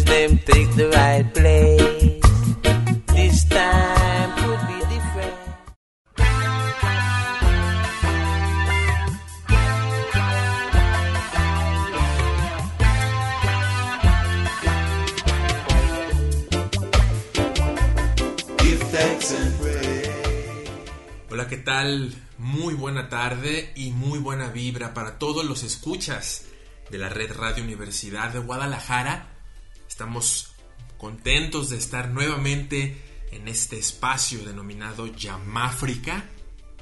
Take the right place. This time could be different. Hola, ¿qué tal? Muy buena tarde y muy buena vibra para todos los escuchas de la Red Radio Universidad de Guadalajara. Estamos contentos de estar nuevamente en este espacio denominado Yamáfrica,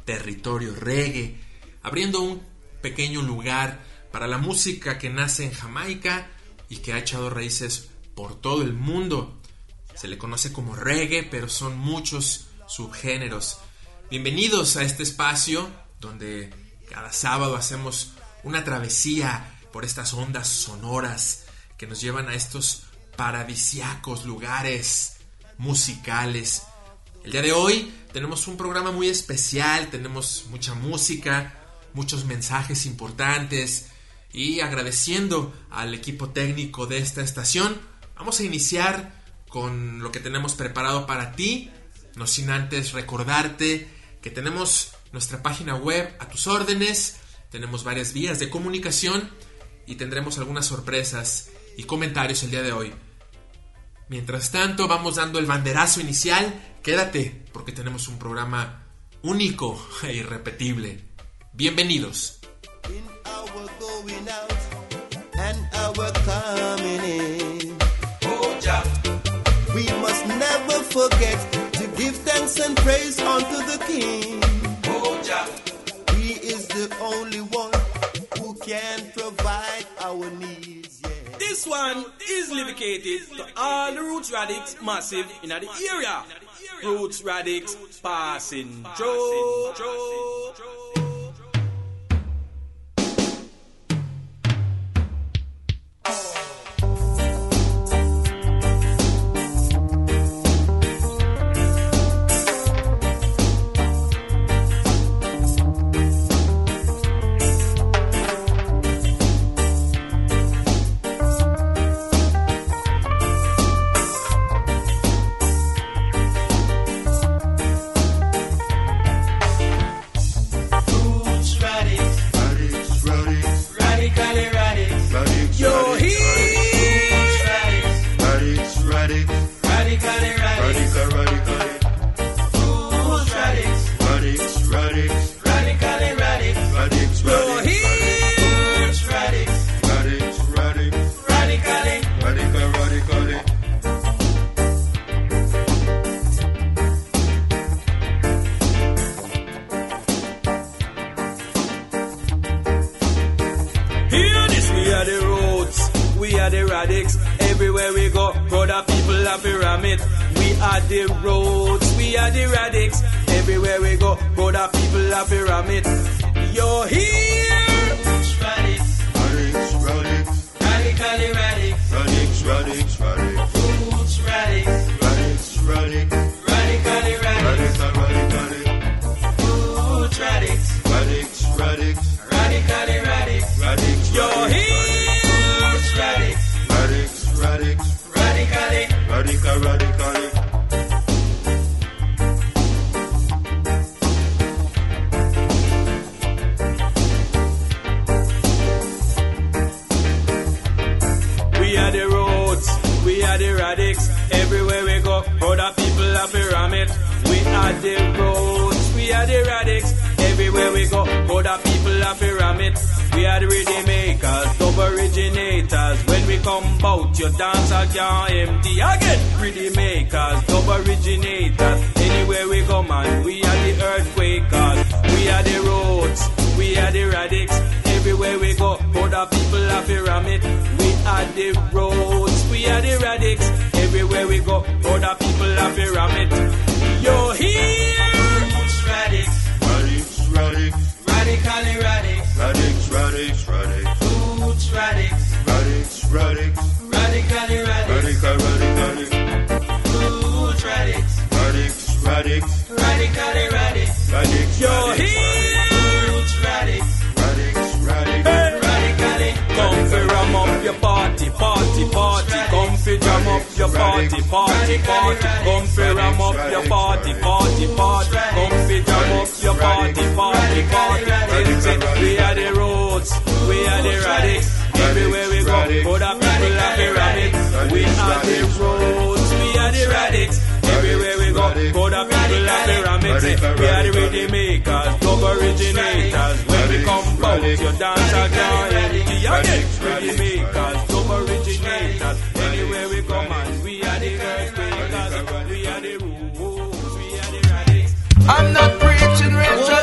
territorio reggae, abriendo un pequeño lugar para la música que nace en Jamaica y que ha echado raíces por todo el mundo. Se le conoce como reggae, pero son muchos subgéneros. Bienvenidos a este espacio donde cada sábado hacemos una travesía por estas ondas sonoras que nos llevan a estos paradisiacos lugares musicales. El día de hoy tenemos un programa muy especial, tenemos mucha música, muchos mensajes importantes y agradeciendo al equipo técnico de esta estación, vamos a iniciar con lo que tenemos preparado para ti, no sin antes recordarte que tenemos nuestra página web a tus órdenes, tenemos varias vías de comunicación y tendremos algunas sorpresas y comentarios el día de hoy. Mientras tanto, vamos dando el banderazo inicial. Quédate porque tenemos un programa único e irrepetible. Bienvenidos. In our going out and our coming in. Oh, Jah. We must never forget to give thanks and praise unto the King. Oh, Jah. He is the only one who can provide our needs. This one is dedicated to all the Roots Radix massive in the area. Roots Radix passing through. We are the roads, we are the radics. Everywhere we go, brother, people have a ramit. We are the roads, we are the radics. Everywhere we go, brother, people have a ramit. We are the ready makers, top originators. When we come bout, your dance I can't empty again. Ready makers, top originators. Anywhere we go, man, we are the earthquakers. We are the roads, we are the radics. Everywhere we go, brother, people have a ramit are the roads, we are the radix. Everywhere we go, other people have are pyramid. You're here! Radix, radix, radix. Radically radix. Radix, radix, radix. Roots radix. Radix, radix. Radically radix. Radical, radically. Roots radix. Radix, radix. Radically radix. Radix, radix. You're here! your party, party, party. Come fi jam up your party, party, party. Come fi ram up your party, party, party. Come fi jam up your party, party, party. We are the roads, we are the radics. Everywhere we go, put up people like pyramids. We are the roads, we are the radics. Everywhere we go, go the people of pyramids. We are the rhythm makers, dub originators. When we come bout, your dance can't help me again. Rhythm makers, dub originators. Anywhere we go, man, we are the first makers. We are the rules, we are the radics. I'm not preaching religion.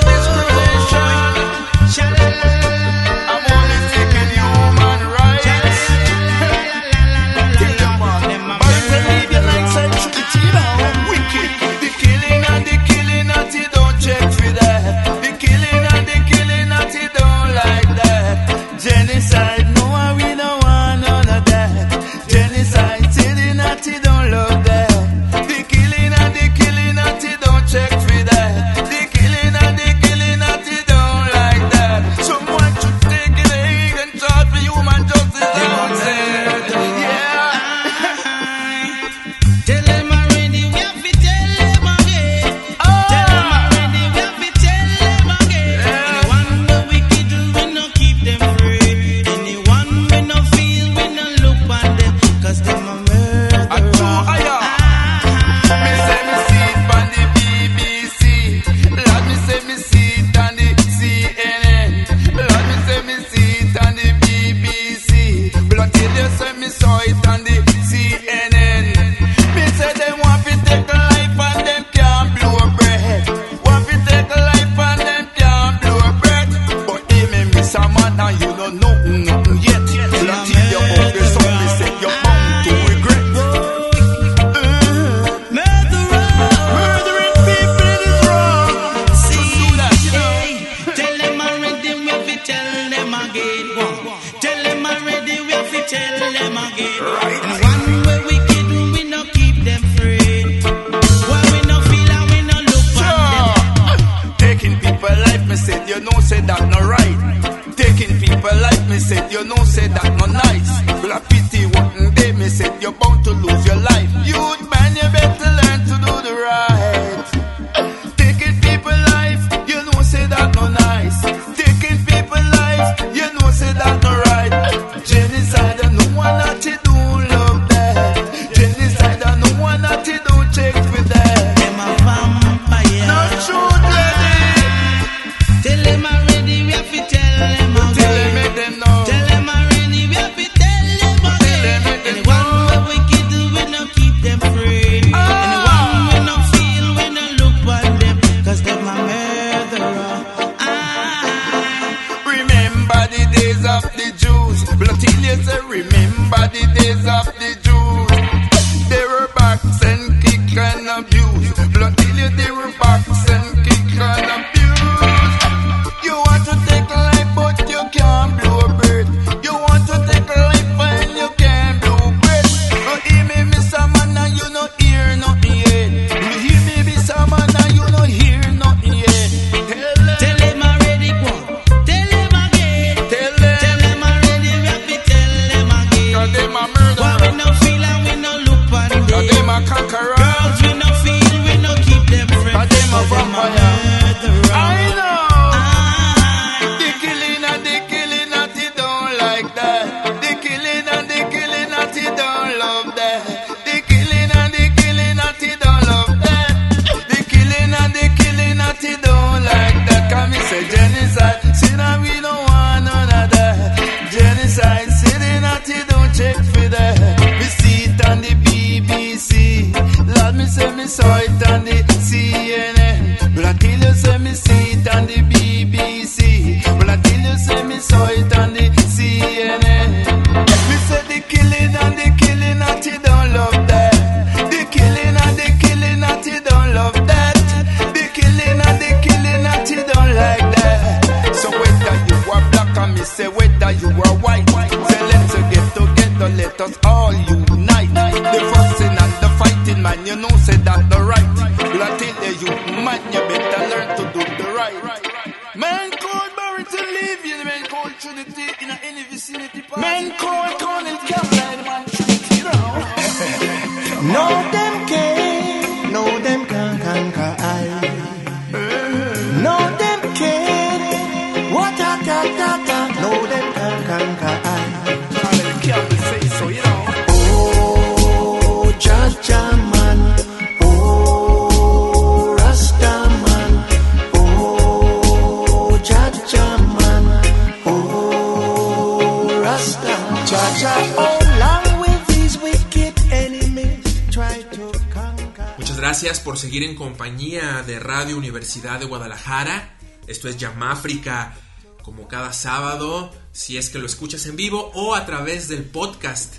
Gracias por seguir en compañía de Radio Universidad de Guadalajara. Esto es Yamáfrica, como cada sábado, si es que lo escuchas en vivo o a través del podcast.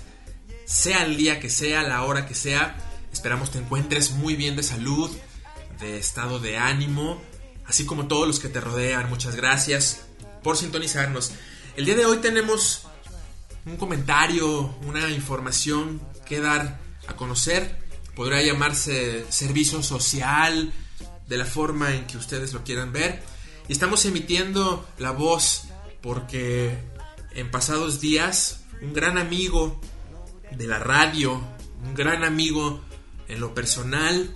Sea el día que sea, la hora que sea, esperamos te encuentres muy bien de salud, de estado de ánimo, así como todos los que te rodean. Muchas gracias por sintonizarnos. El día de hoy tenemos un comentario, una información que dar a conocer. Podría llamarse servicio social, de la forma en que ustedes lo quieran ver. Y estamos emitiendo la voz porque en pasados días un gran amigo de la radio, un gran amigo en lo personal,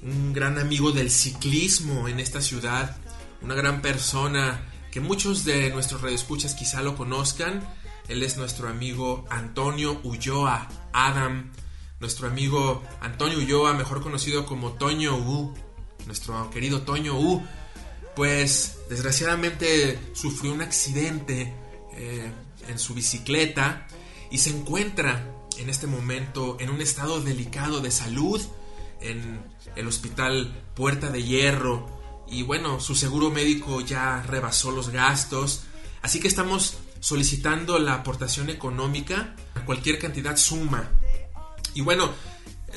un gran amigo del ciclismo en esta ciudad, una gran persona que muchos de nuestros radioescuchas quizá lo conozcan. Él es nuestro amigo Antonio Ulloa, Adam, nuestro amigo Antonio Ulloa, mejor conocido como Toño U, nuestro querido Toño U, pues desgraciadamente sufrió un accidente eh, en su bicicleta y se encuentra en este momento en un estado delicado de salud en el hospital Puerta de Hierro y bueno, su seguro médico ya rebasó los gastos, así que estamos solicitando la aportación económica, cualquier cantidad suma. Y bueno,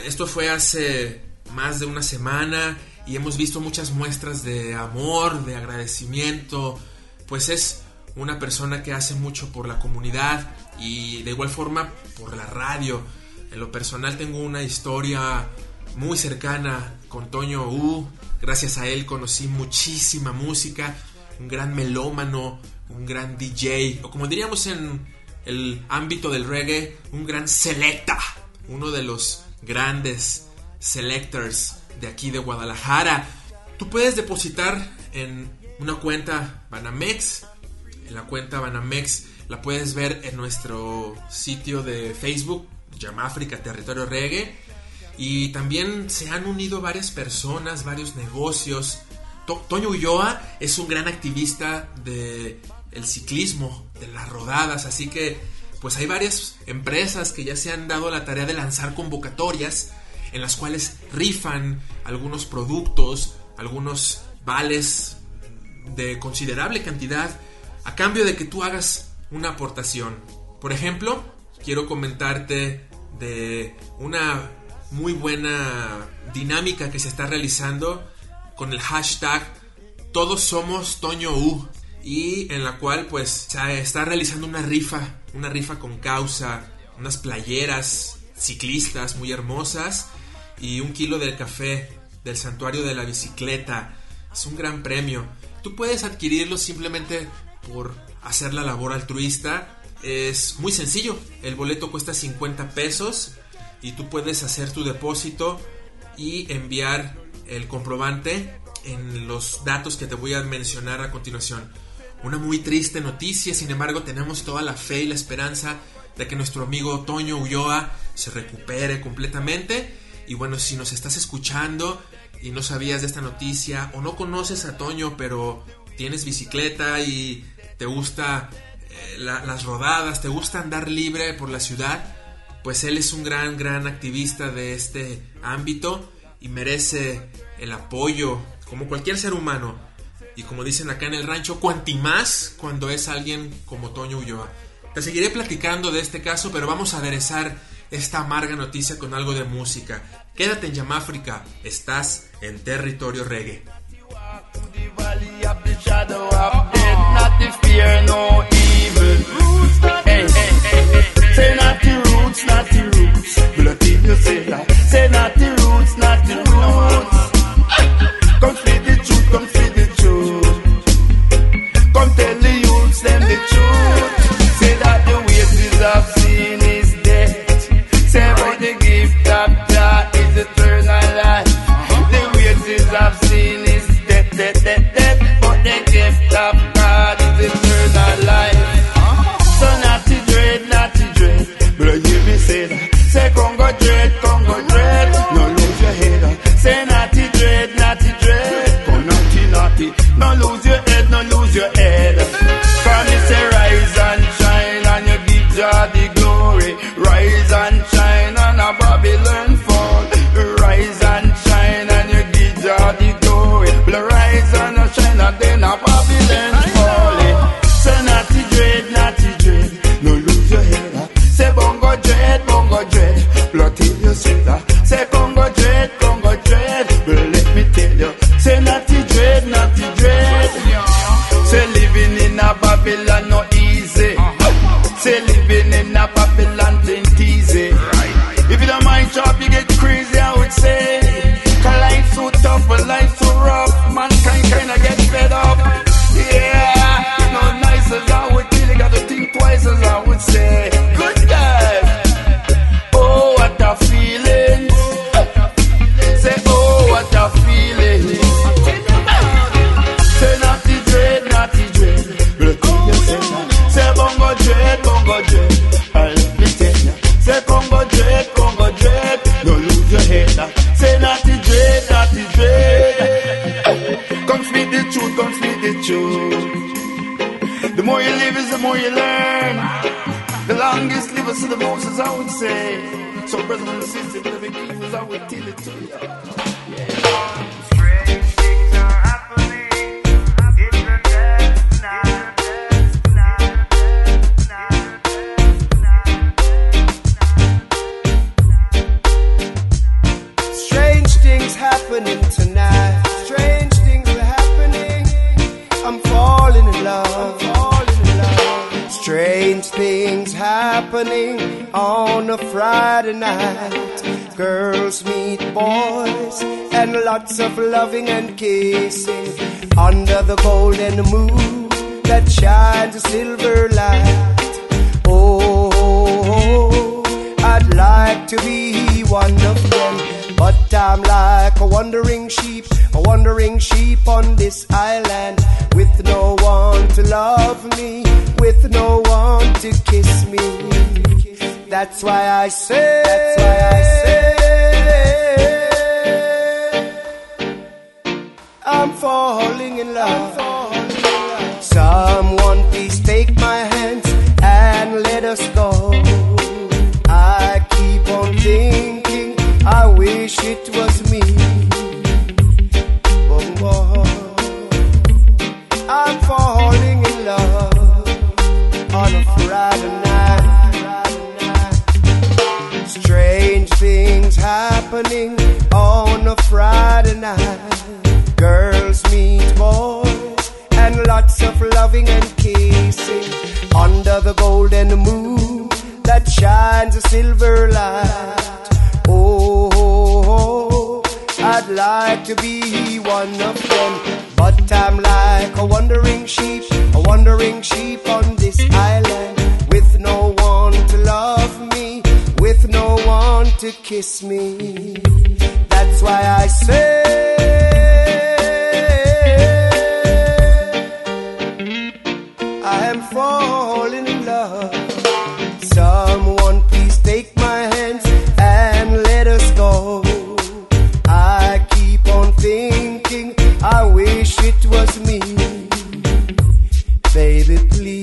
esto fue hace más de una semana y hemos visto muchas muestras de amor, de agradecimiento, pues es una persona que hace mucho por la comunidad y de igual forma por la radio. En lo personal tengo una historia muy cercana con Toño U. Gracias a él conocí muchísima música, un gran melómano, un gran DJ, o como diríamos en el ámbito del reggae, un gran selecta, uno de los grandes selectors de aquí de Guadalajara. Tú puedes depositar en una cuenta Banamex. En la cuenta Banamex la puedes ver en nuestro sitio de Facebook, Yamáfrica Territorio Reggae. Y también se han unido varias personas, varios negocios. To- Toño Ulloa es un gran activista de el ciclismo, de las rodadas, así que pues hay varias empresas que ya se han dado la tarea de lanzar convocatorias en las cuales rifan algunos productos, algunos vales de considerable cantidad a cambio de que tú hagas una aportación. Por ejemplo, quiero comentarte de una muy buena dinámica que se está realizando con el hashtag Todos somos Toño U y en la cual pues se está realizando una rifa, una rifa con causa, unas playeras ciclistas muy hermosas y un kilo de café del santuario de la bicicleta. Es un gran premio. Tú puedes adquirirlo simplemente por hacer la labor altruista. Es muy sencillo. El boleto cuesta 50 pesos y tú puedes hacer tu depósito y enviar el comprobante en los datos que te voy a mencionar a continuación. Una muy triste noticia, sin embargo tenemos toda la fe y la esperanza de que nuestro amigo Toño Ulloa se recupere completamente. Y bueno, si nos estás escuchando y no sabías de esta noticia o no conoces a Toño pero tienes bicicleta y te gusta eh, la- las rodadas, te gusta andar libre por la ciudad, pues él es un gran, gran activista de este ámbito y merece el apoyo, como cualquier ser humano. Y como dicen acá en el rancho, cuanti más cuando es alguien como Toño Ulloa. Te seguiré platicando de este caso, pero vamos a aderezar esta amarga noticia con algo de música. Quédate en Yamáfrica, estás en territorio reggae. hugging and kissing under the golden moon that shines a silver light. Oh, I'd like to be one of them, but I'm like a wandering sheep, a wandering sheep on this island with no one to love me, with no one to kiss me. That's why I say. That's why I shines a silver light. Oh, oh, oh, I'd like to be one of them, but I'm like a wandering sheep, a wandering sheep on this island, with no one to love me, with no one to kiss me. That's why I say. Baby, please.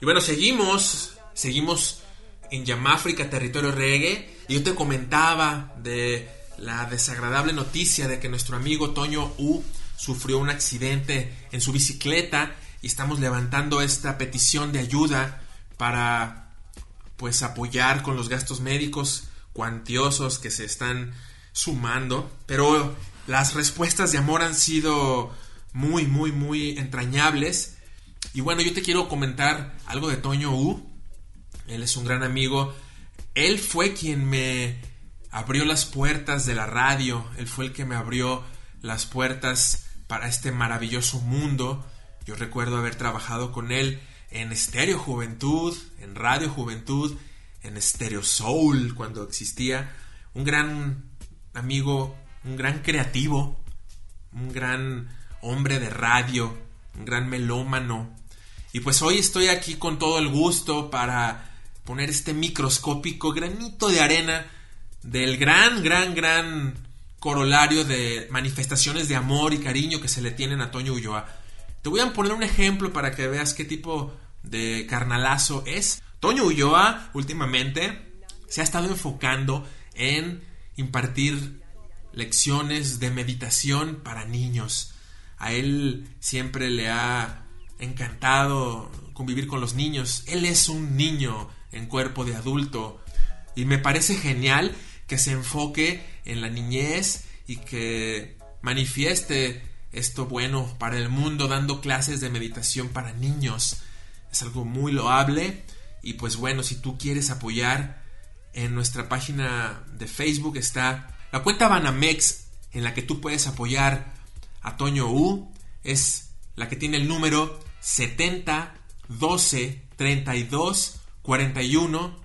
Y bueno, seguimos, seguimos en Yamáfrica, territorio reggae. Y yo te comentaba de la desagradable noticia de que nuestro amigo Toño U sufrió un accidente en su bicicleta y estamos levantando esta petición de ayuda para pues apoyar con los gastos médicos cuantiosos que se están sumando, pero las respuestas de amor han sido muy, muy, muy entrañables. Y bueno, yo te quiero comentar algo de Toño U. Él es un gran amigo. Él fue quien me abrió las puertas de la radio. Él fue el que me abrió las puertas para este maravilloso mundo. Yo recuerdo haber trabajado con él en Estéreo Juventud, en Radio Juventud, en Stereo Soul cuando existía. Un gran amigo, un gran creativo, un gran hombre de radio, un gran melómano. Y pues hoy estoy aquí con todo el gusto para poner este microscópico granito de arena del gran, gran, gran corolario de manifestaciones de amor y cariño que se le tienen a Toño Ulloa. Te voy a poner un ejemplo para que veas qué tipo de carnalazo es. Toño Ulloa últimamente se ha estado enfocando en impartir lecciones de meditación para niños. A él siempre le ha encantado convivir con los niños. Él es un niño en cuerpo de adulto y me parece genial que se enfoque en la niñez y que manifieste esto bueno para el mundo dando clases de meditación para niños. Es algo muy loable y pues bueno, si tú quieres apoyar en nuestra página de Facebook está la cuenta Banamex en la que tú puedes apoyar a Toño U es la que tiene el número 70 12 32 41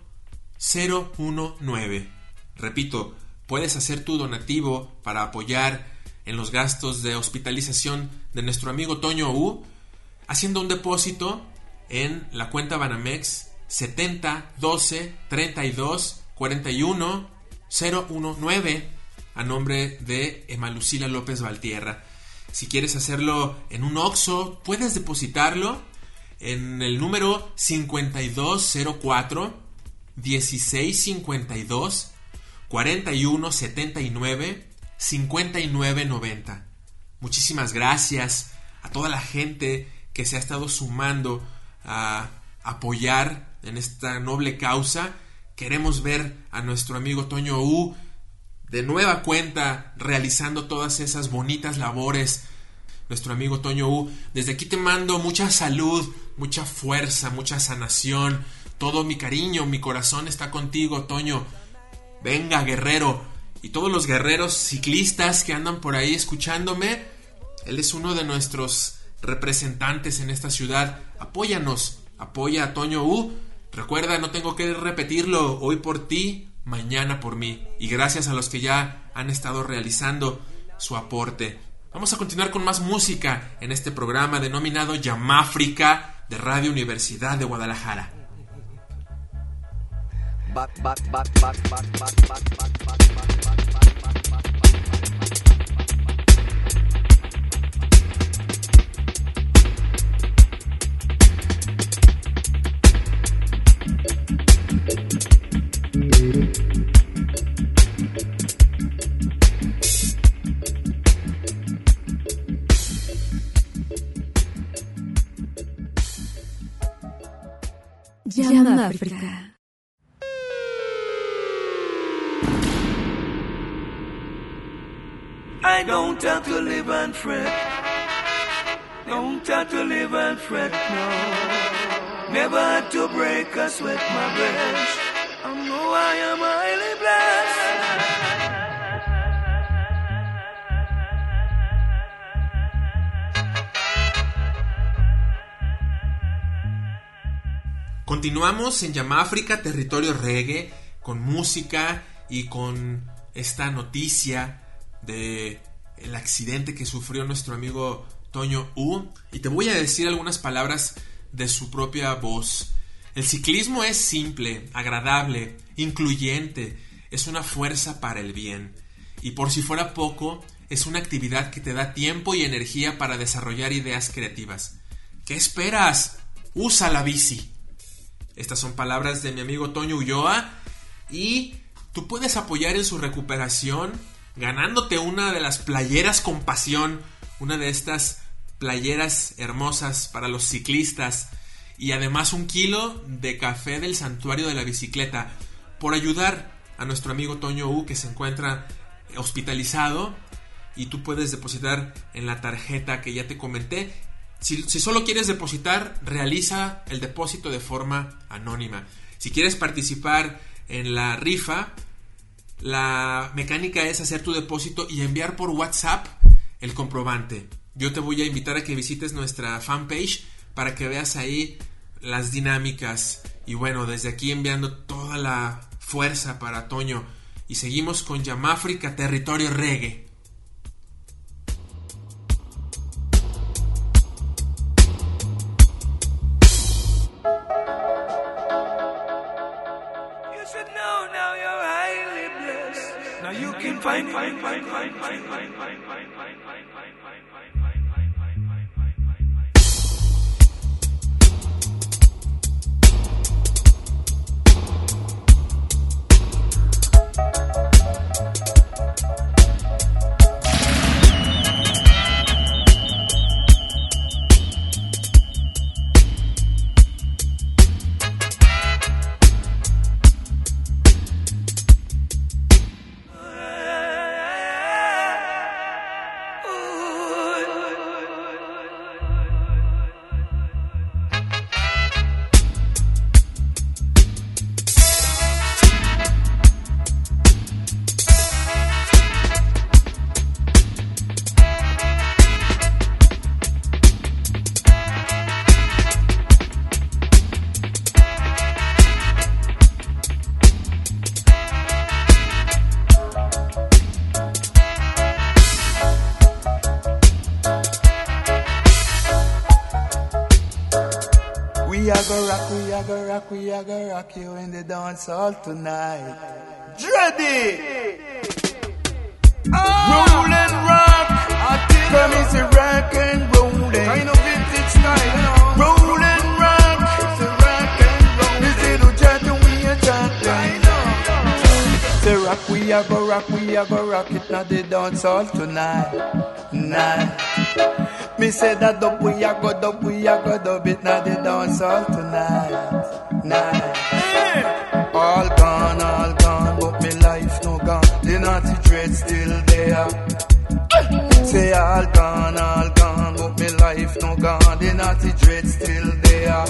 019. Repito, puedes hacer tu donativo para apoyar en los gastos de hospitalización de nuestro amigo Toño U haciendo un depósito en la cuenta Banamex 70 12 32 41 019 a nombre de Emalucila López Valtierra. Si quieres hacerlo en un OXO, puedes depositarlo en el número 5204 1652 4179 5990. Muchísimas gracias a toda la gente que se ha estado sumando a apoyar en esta noble causa. Queremos ver a nuestro amigo Toño U de nueva cuenta realizando todas esas bonitas labores. Nuestro amigo Toño U, desde aquí te mando mucha salud, mucha fuerza, mucha sanación. Todo mi cariño, mi corazón está contigo, Toño. Venga, guerrero. Y todos los guerreros ciclistas que andan por ahí escuchándome, él es uno de nuestros representantes en esta ciudad. Apóyanos, apoya a Toño U. Recuerda, no tengo que repetirlo, hoy por ti, mañana por mí. Y gracias a los que ya han estado realizando su aporte. Vamos a continuar con más música en este programa denominado Yamáfrica de Radio Universidad de Guadalajara. I don't have to live and fret. Don't have to live and fret, no. Never had to break a sweat my breast. Continuamos en Yamáfrica, territorio reggae, con música y con esta noticia de el accidente que sufrió nuestro amigo Toño U. Y te voy a decir algunas palabras de su propia voz. El ciclismo es simple, agradable, incluyente, es una fuerza para el bien. Y por si fuera poco, es una actividad que te da tiempo y energía para desarrollar ideas creativas. ¿Qué esperas? Usa la bici. Estas son palabras de mi amigo Toño Ulloa y tú puedes apoyar en su recuperación ganándote una de las playeras con pasión, una de estas playeras hermosas para los ciclistas y además un kilo de café del santuario de la bicicleta por ayudar a nuestro amigo Toño U que se encuentra hospitalizado y tú puedes depositar en la tarjeta que ya te comenté. Si, solo quieres depositar, realiza el depósito de forma anónima. Si quieres participar en la rifa, la mecánica es hacer tu depósito y enviar por WhatsApp el comprobante. Yo te voy a invitar a que visites nuestra fanpage para que veas ahí las dinámicas. Y bueno, desde aquí enviando toda la fuerza para Toño. Y seguimos con Yamáfrica, territorio reggae. You should know now you're highly blessed. Now you can find, find, find, find, find, find, find, find, find, find, find. Dance hall tonight. Dready! Roll and rock! Come is a rock and rolling. Kind of vintage style, you know. Roll and rock! It's a rock and roll. This little chatting we a chatting. Say rock, we a go rock, we a go rock it now the dance hall tonight. Night. Me say that dub we a go dub, we a go dub it now the dance hall tonight. Night. All gone, all gone, but me life no gone. The naughty dread still there. Say all gone, all gone, life no gone. The naughty dread still there.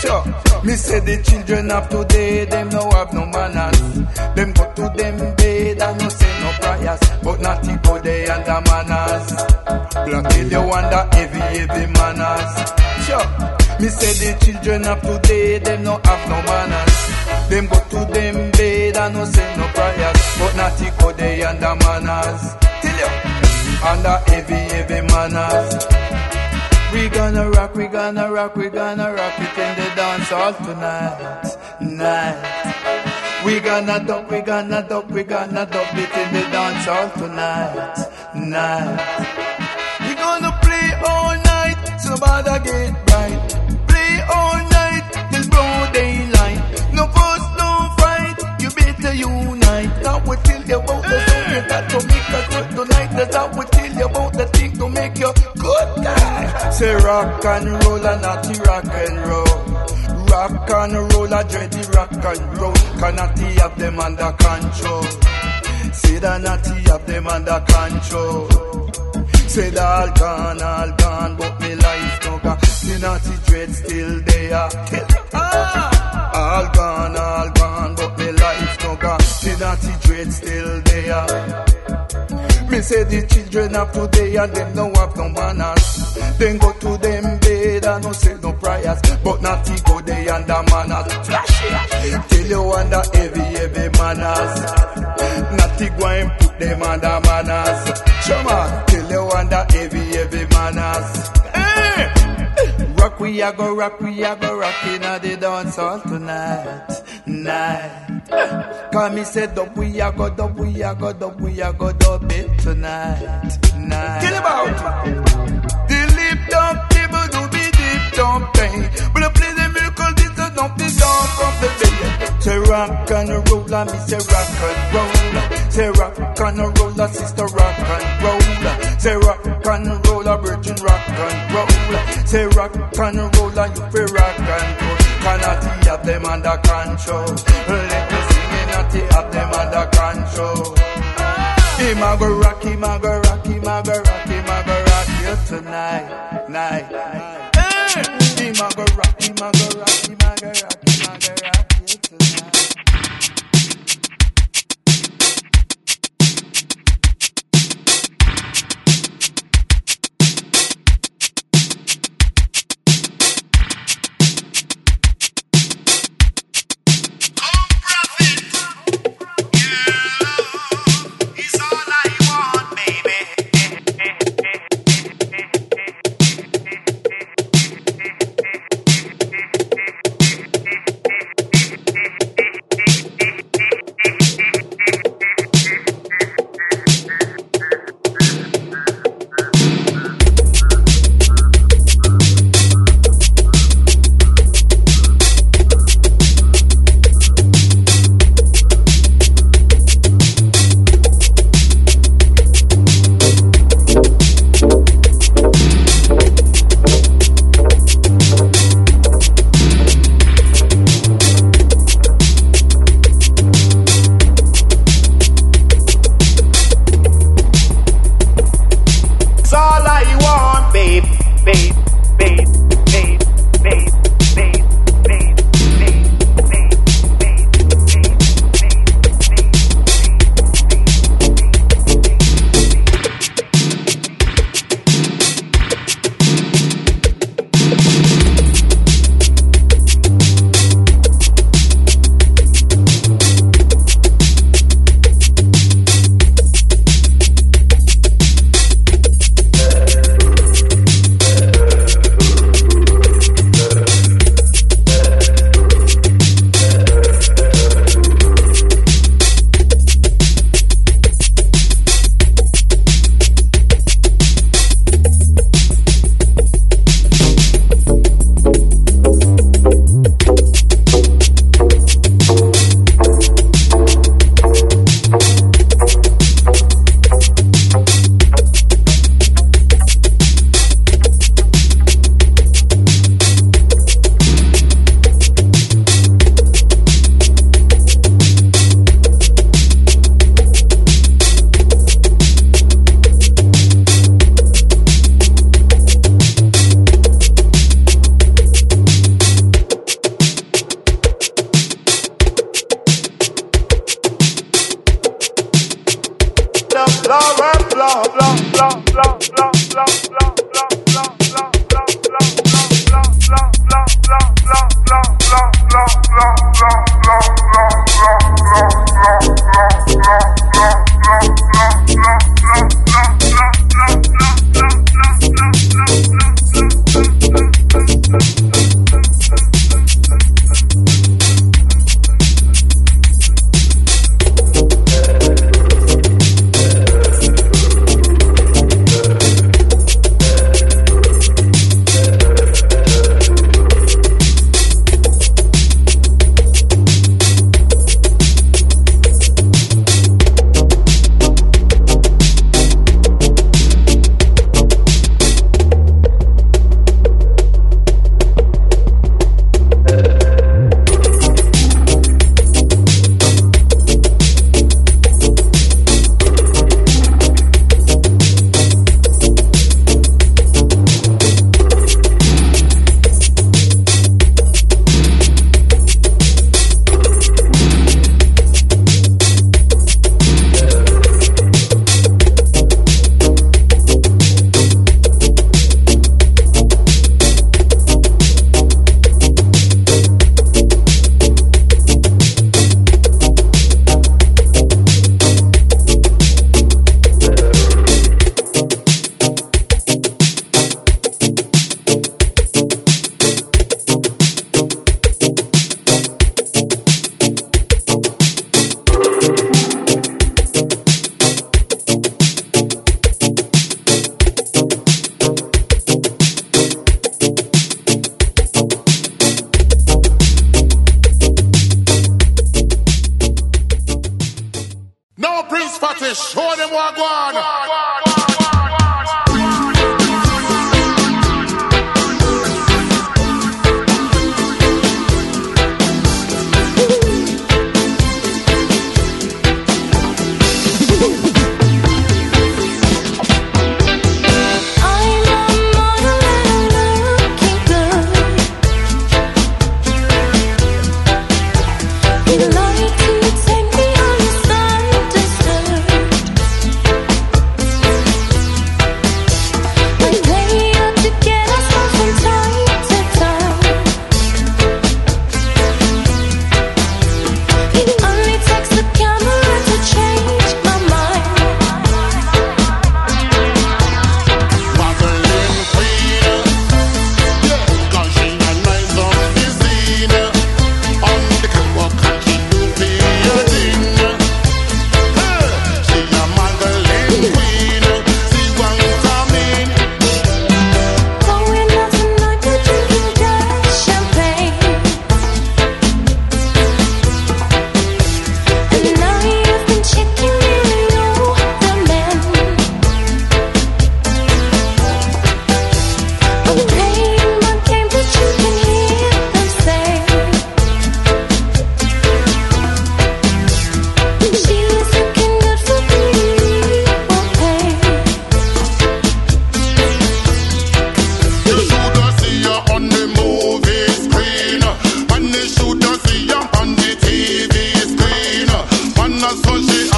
Sure. Me say the children of today, them no have no manners. Them go to them bed and no say no prayers. But not go there and the manners. Black you wonder heavy, heavy manners. Sure. Me say the children of today, them no have no manners. Them go to them bed and no say no prayers. But not go there and the manners. Tell you. Under heavy, heavy manners. We gonna rock, we gonna rock, we gonna rock it in the dance hall tonight, night. We gonna dub, we gonna dub, we gonna dub it in the dance hall tonight, night. We gonna play all night, so nobody get right. Play all night till broad daylight. No fuss, no fight, you better unite. Now we tell you about the song got to make us good tonight. That's how we tell you about the make you good guy. Say rock and roll and not rock and roll. Rock and roll, I dread the rock and roll. Cannot have them under control. Say that not have them under control. Say that all gone, all gone, but me life no gone. The naughty dread still there. Ah! All gone, all gone, but me life no gone. The naughty dread still there. Me say the children of today and them no have no manners. Then go to them bed and no say no prayers. But not to go there and the manners. Flash Till you under heavy, heavy manners. Not to go and put them under manners. On, till you under heavy, heavy manners. Eh! Rock we a go rock, we a go rock in the dance hall tonight, night. Cause me say dub, we a go dub, we a go dub, we a go dub it tonight, night. Tell about the lip dub, table do be deep dub thing. But I play the miracle, this is not the dog from the bed. Say rock and roll, and me say rock and roll. Say rock and roll, sister rock and roll. Say rock and roll, virgin rock and roll. Say rock and roll, you feel rock and roll. Cannot have them under control. Not have them under control. Him a go rock, him a go rock, him a go rock, him a go rock you tonight, night. Him a go rock, him a go rock,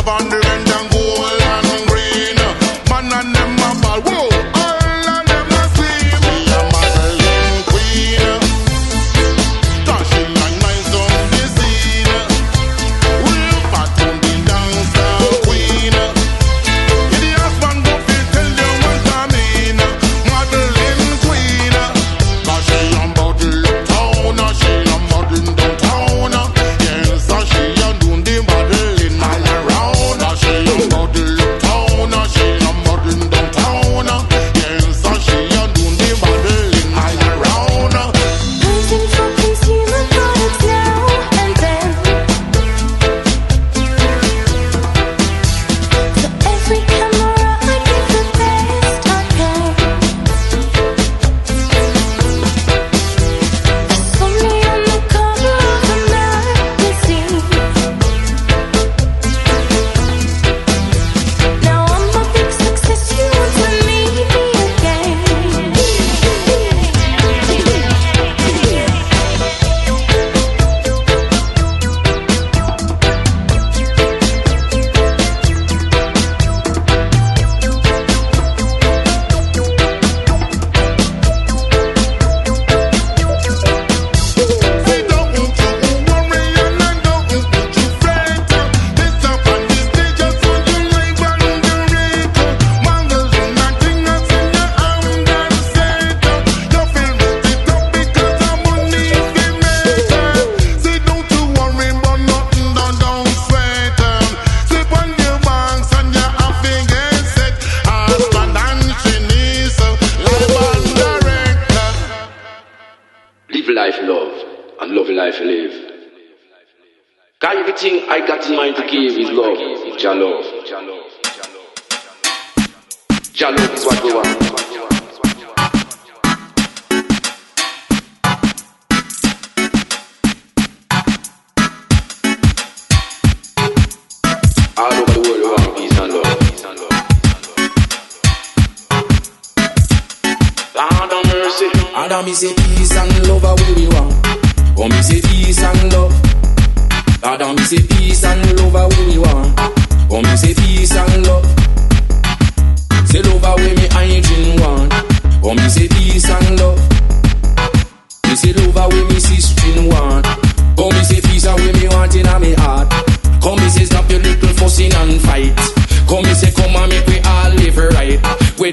on the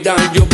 down yo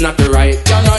not the right. Y'all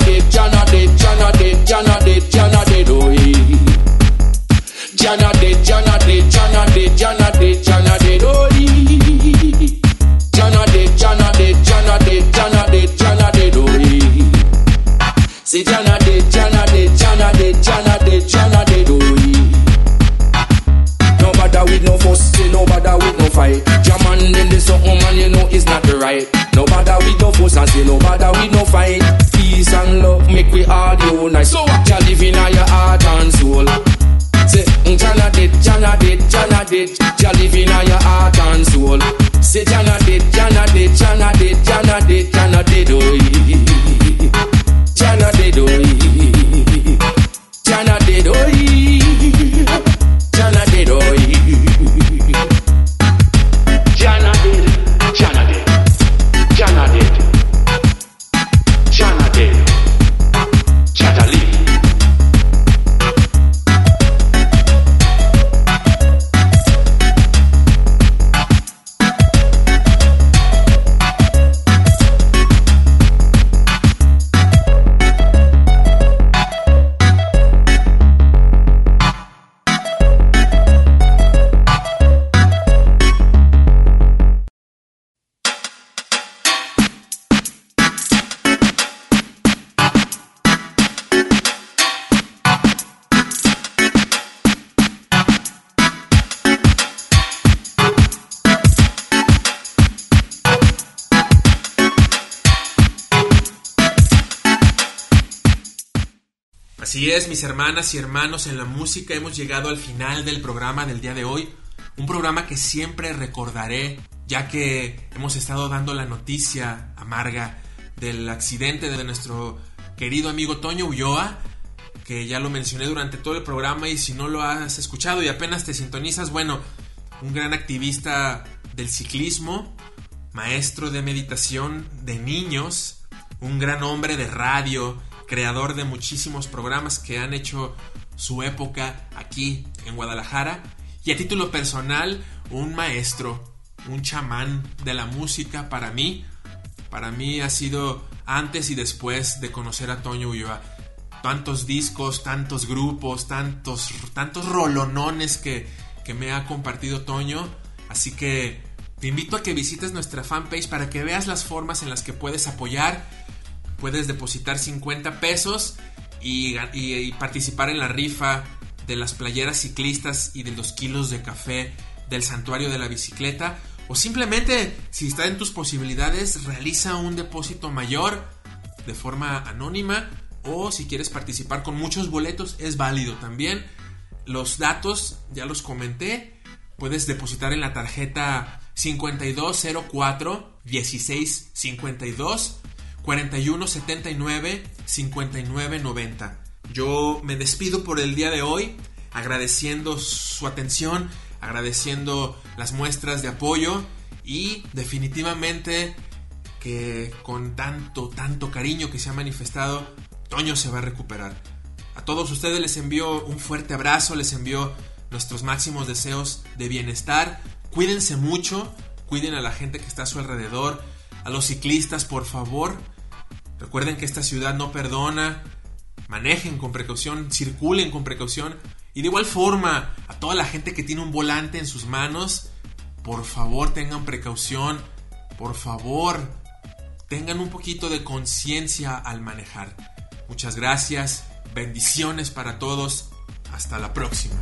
Así es, mis hermanas y hermanos, en la música hemos llegado al final del programa del día de hoy, un programa que siempre recordaré, ya que hemos estado dando la noticia amarga del accidente de nuestro querido amigo Toño Ulloa, que ya lo mencioné durante todo el programa y si no lo has escuchado y apenas te sintonizas, bueno, un gran activista del ciclismo, maestro de meditación de niños, un gran hombre de radio, creador de muchísimos programas que han hecho su época aquí en Guadalajara y a título personal un maestro, un chamán de la música para mí. Para mí ha sido antes y después de conocer a Toño Ulloa. Tantos discos, tantos grupos, tantos, tantos rolonones que, que me ha compartido Toño. Así que te invito a que visites nuestra fanpage para que veas las formas en las que puedes apoyar Puedes depositar 50 pesos y, participar en la rifa de las playeras ciclistas y de los kilos de café del santuario de la bicicleta. O simplemente, si está en tus posibilidades, realiza un depósito mayor de forma anónima. O si quieres participar con muchos boletos, es válido también. Los datos ya los comenté. Puedes depositar en la tarjeta 5204 1652 4179 5990. Yo me despido por el día de hoy agradeciendo su atención, agradeciendo las muestras de apoyo y definitivamente que con tanto, tanto cariño que se ha manifestado, Toño se va a recuperar. A todos ustedes les envío un fuerte abrazo, les envío nuestros máximos deseos de bienestar. Cuídense mucho, cuiden a la gente que está a su alrededor, a los ciclistas, por favor. Recuerden que esta ciudad no perdona. Manejen con precaución, circulen con precaución. Y de igual forma, a toda la gente que tiene un volante en sus manos, por favor tengan precaución. Por favor, tengan un poquito de conciencia al manejar. Muchas gracias, bendiciones para todos. Hasta la próxima.